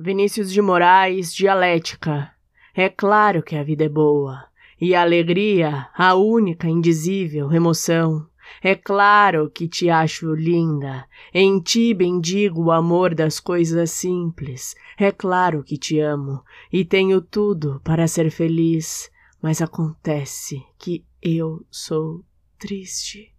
Vinícius de Moraes, Dialética. É claro que a vida é boa, e a alegria, a única indizível emoção. É claro que te acho linda, em ti bendigo o amor das coisas simples. É claro que te amo e tenho tudo para ser feliz, mas acontece que eu sou triste.